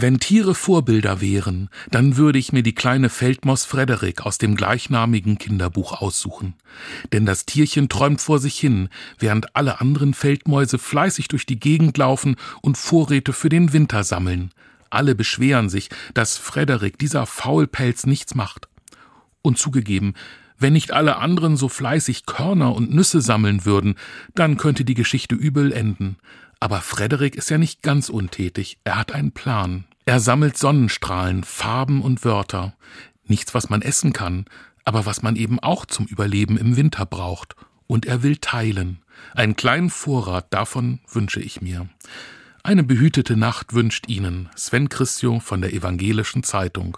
Wenn Tiere Vorbilder wären, dann würde ich mir die kleine Feldmaus Frederik aus dem gleichnamigen Kinderbuch aussuchen. Denn das Tierchen träumt vor sich hin, während alle anderen Feldmäuse fleißig durch die Gegend laufen und Vorräte für den Winter sammeln. Alle beschweren sich, dass Frederik, dieser Faulpelz, nichts macht. Und zugegeben, wenn nicht alle anderen so fleißig Körner und Nüsse sammeln würden, dann könnte die Geschichte übel enden. Aber Frederik ist ja nicht ganz untätig, er hat einen Plan. Er sammelt Sonnenstrahlen, Farben und Wörter. Nichts, was man essen kann, aber was man eben auch zum Überleben im Winter braucht. Und er will teilen. Einen kleinen Vorrat davon wünsche ich mir. Eine behütete Nacht wünscht Ihnen Sven Christio von der Evangelischen Zeitung.